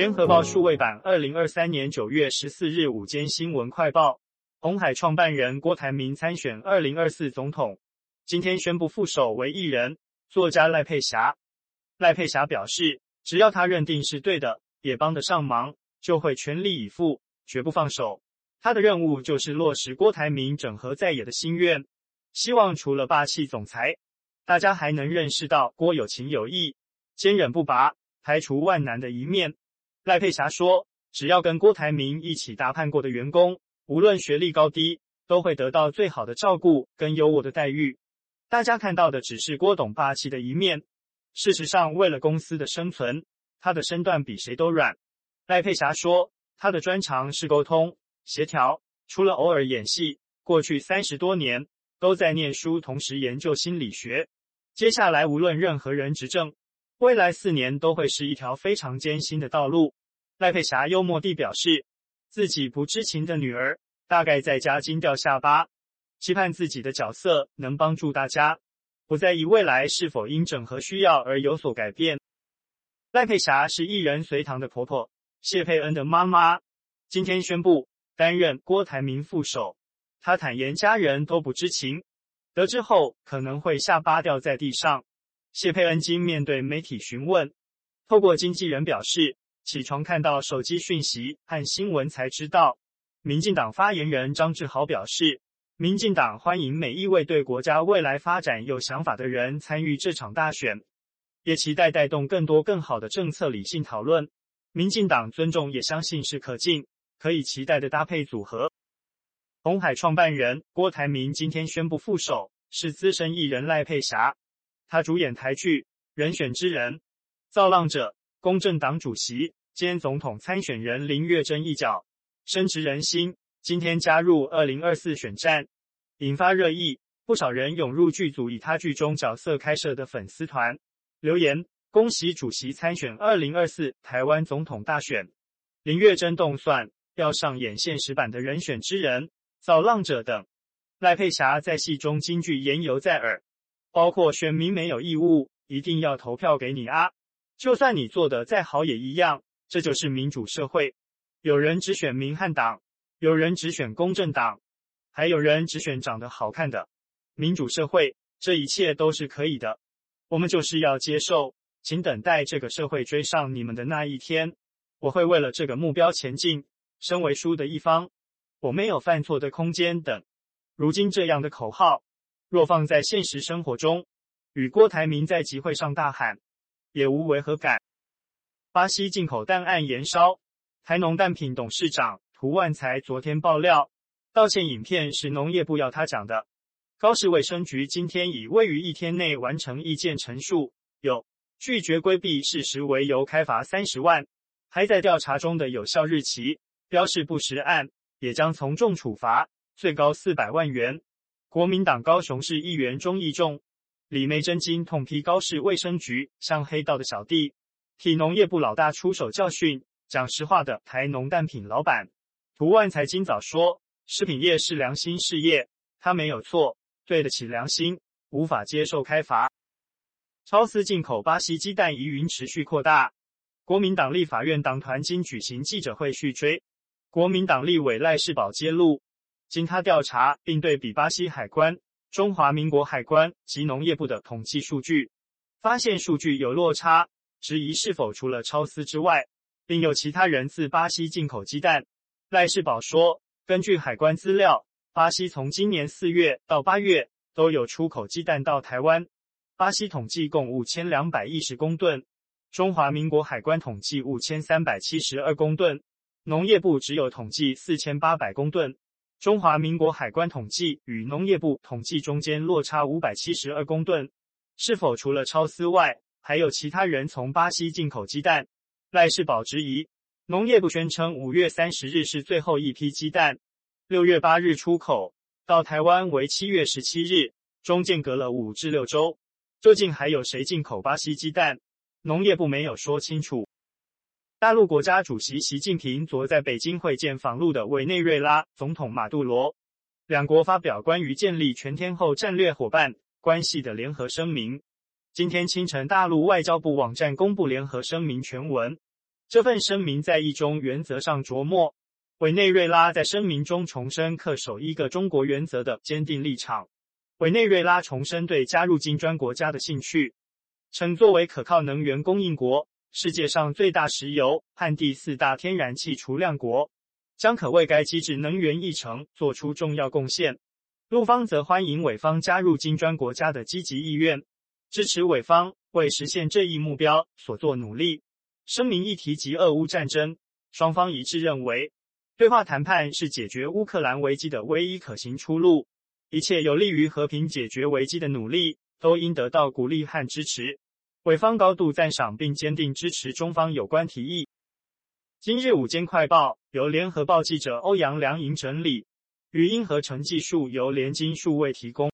联合报数位版，二零二三年九月十四日午间新闻快报：红海创办人郭台铭参选二零二四总统，今天宣布副手为艺人作家赖佩霞。赖佩霞表示，只要他认定是对的，也帮得上忙，就会全力以赴，绝不放手。他的任务就是落实郭台铭整合在野的心愿，希望除了霸气总裁，大家还能认识到郭有情有义，坚忍不拔，排除万难的一面。赖佩霞说：“只要跟郭台铭一起谈判过的员工，无论学历高低，都会得到最好的照顾跟优渥的待遇。大家看到的只是郭董霸气的一面，事实上，为了公司的生存，他的身段比谁都软。”赖佩霞说：“他的专长是沟通。”协调，除了偶尔演戏，过去三十多年都在念书，同时研究心理学。接下来无论任何人执政，未来四年都会是一条非常艰辛的道路。赖佩霞幽默地表示，自己不知情的女儿大概在家惊掉下巴，期盼自己的角色能帮助大家，不在意未来是否因整合需要而有所改变。赖佩霞是艺人隋棠的婆婆，谢佩恩的妈妈，今天宣布。担任郭台铭副手，他坦言家人都不知情，得知后可能会下巴掉在地上。谢佩恩经面对媒体询问，透过经纪人表示，起床看到手机讯息和新闻才知道。民进党发言人张志豪表示，民进党欢迎每一位对国家未来发展有想法的人参与这场大选，也期待带动更多更好的政策理性讨论。民进党尊重也相信是可敬。可以期待的搭配组合。红海创办人郭台铭今天宣布副手是资深艺人赖佩霞，他主演台剧《人选之人》，造浪者，公正党主席兼总统参选人林月珍一角，深植人心。今天加入二零二四选战，引发热议，不少人涌入剧组以他剧中角色开设的粉丝团留言，恭喜主席参选二零二四台湾总统大选。林月珍动算。要上演现实版的人选之人、造浪者等。赖佩霞在戏中金句言犹在耳，包括选民没有义务一定要投票给你啊，就算你做的再好也一样。这就是民主社会，有人只选民汉党，有人只选公正党，还有人只选长得好看的。民主社会，这一切都是可以的，我们就是要接受，请等待这个社会追上你们的那一天。我会为了这个目标前进。身为输的一方，我没有犯错的空间等。如今这样的口号，若放在现实生活中，与郭台铭在集会上大喊，也无违和感。巴西进口蛋案延烧，台农蛋品董事长涂万才昨天爆料，道歉影片是农业部要他讲的。高市卫生局今天以未于一天内完成意见陈述，有拒绝规避事实为由开罚三十万，还在调查中的有效日期。标示不实案也将从重处罚，最高四百万元。国民党高雄市议员钟义仲、李眉蓁经痛批高市卫生局像黑道的小弟，替农业部老大出手教训。讲实话的台农蛋品老板涂万才今早说，食品业是良心事业，他没有错，对得起良心，无法接受开罚。超私进口巴西鸡蛋疑云持续扩大，国民党立法院党团今举行记者会续追。国民党立委赖士葆揭露，经他调查并对比巴西海关、中华民国海关及农业部的统计数据，发现数据有落差，质疑是否除了超丝之外，另有其他人自巴西进口鸡蛋。赖世宝说，根据海关资料，巴西从今年四月到八月都有出口鸡蛋到台湾，巴西统计共五千两百一十公吨，中华民国海关统计五千三百七十二公吨。农业部只有统计四千八百公吨，中华民国海关统计与农业部统计中间落差五百七十二公吨，是否除了超私外，还有其他人从巴西进口鸡蛋？赖世宝质疑，农业部宣称五月三十日是最后一批鸡蛋，六月八日出口到台湾为七月十七日，中间隔了五至六周，究竟还有谁进口巴西鸡蛋？农业部没有说清楚。大陆国家主席习近平昨在北京会见访陆的委内瑞拉总统马杜罗，两国发表关于建立全天候战略伙伴关系的联合声明。今天清晨，大陆外交部网站公布联合声明全文，这份声明在一中原则上着墨，委内瑞拉在声明中重申恪守一个中国原则的坚定立场。委内瑞拉重申对加入金砖国家的兴趣，称作为可靠能源供应国、世界上最大石油和第四大天然气储量国，将可为该机制能源议程做出重要贡献。陆方则欢迎委方加入金砖国家的积极意愿，支持委方为实现这一目标所做努力。声明亦提及俄乌战争，双方一致认为，对话谈判是解决乌克兰危机的唯一可行出路，一切有利于和平解决危机的努力都应得到鼓励和支持。美方高度赞赏并坚定支持中方有关提议。今日午间快报由联合报记者欧阳良莹整理。语音合成技术由联金数位提供。